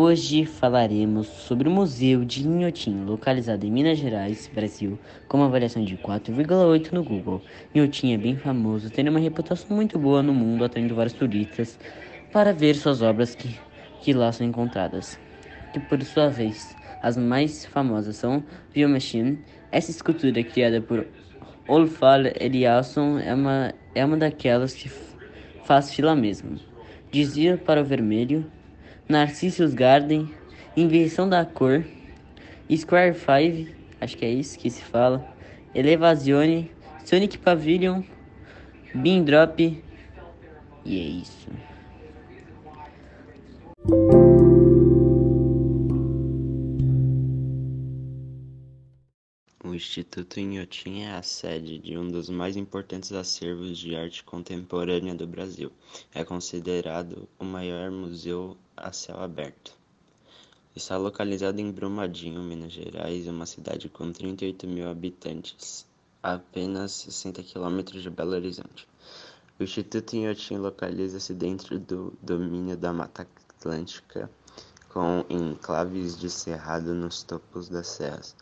Hoje falaremos sobre o Museu de Inhotim, localizado em Minas Gerais, Brasil, com uma avaliação de 4,8 no Google. Inhotim é bem famoso, tendo uma reputação muito boa no mundo, atraindo vários turistas para ver suas obras que, que lá são encontradas. Que por sua vez, as mais famosas são View Machine. Essa escultura criada por Olfar Eliasson é uma, é uma daquelas que faz fila mesmo. Dizia para o vermelho Narcissus Garden, Invenção da Cor, Square 5, acho que é isso que se fala, Elevazione, Sonic Pavilion, Bean Drop, e é isso. Instituto Inhotim é a sede de um dos mais importantes acervos de arte contemporânea do Brasil. É considerado o maior museu a céu aberto. Está localizado em Brumadinho, Minas Gerais, uma cidade com 38 mil habitantes, a apenas 60 quilômetros de Belo Horizonte. O Instituto Inhotim localiza-se dentro do domínio da Mata Atlântica, com enclaves de cerrado nos topos das serras.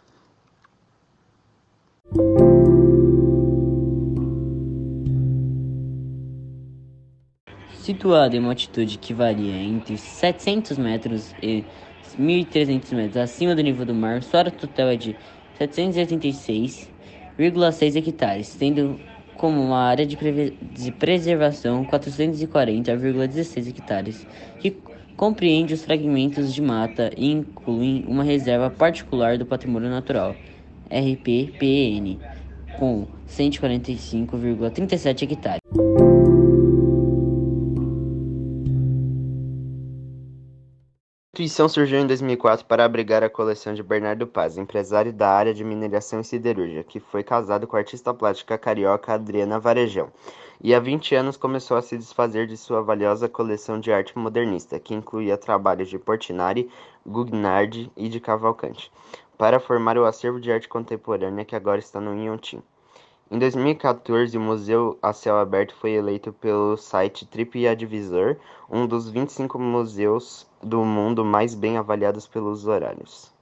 Situado em uma altitude que varia entre 700 metros e 1.300 metros acima do nível do mar, sua área total é de 786,6 hectares, tendo como uma área de, de preservação 440,16 hectares, que compreende os fragmentos de mata e inclui uma reserva particular do patrimônio natural, RPPN, com 145,37 hectares. A instituição surgiu em 2004 para abrigar a coleção de Bernardo Paz, empresário da área de mineração e siderúrgica, que foi casado com a artista plástica carioca Adriana Varejão, e há 20 anos começou a se desfazer de sua valiosa coleção de arte modernista, que incluía trabalhos de Portinari, Gugnardi e de Cavalcante, para formar o acervo de arte contemporânea que agora está no Inhotim. Em 2014, o Museu a Céu Aberto foi eleito pelo site TripAdvisor um dos 25 museus do mundo mais bem avaliados pelos usuários.